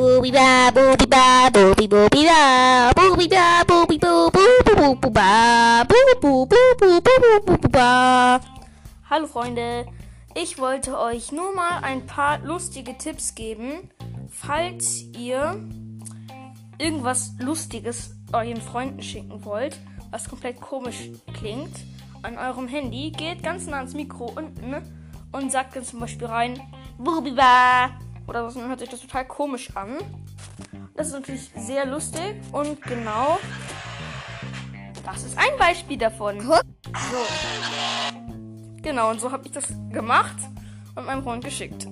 Bubiba, bubiba, bubibobiba, bubiba, bubibo, bubububa, bububububububa. Hallo Freunde, ich wollte euch nur mal ein paar lustige Tipps geben, falls ihr irgendwas Lustiges euren Freunden schicken wollt, was komplett komisch klingt, an eurem Handy, geht ganz nah ans Mikro unten und sagt dann zum Beispiel rein, Bubiba oder dann hört sich das total komisch an. Das ist natürlich sehr lustig und genau das ist ein Beispiel davon. So. Genau, und so habe ich das gemacht und meinem Freund geschickt.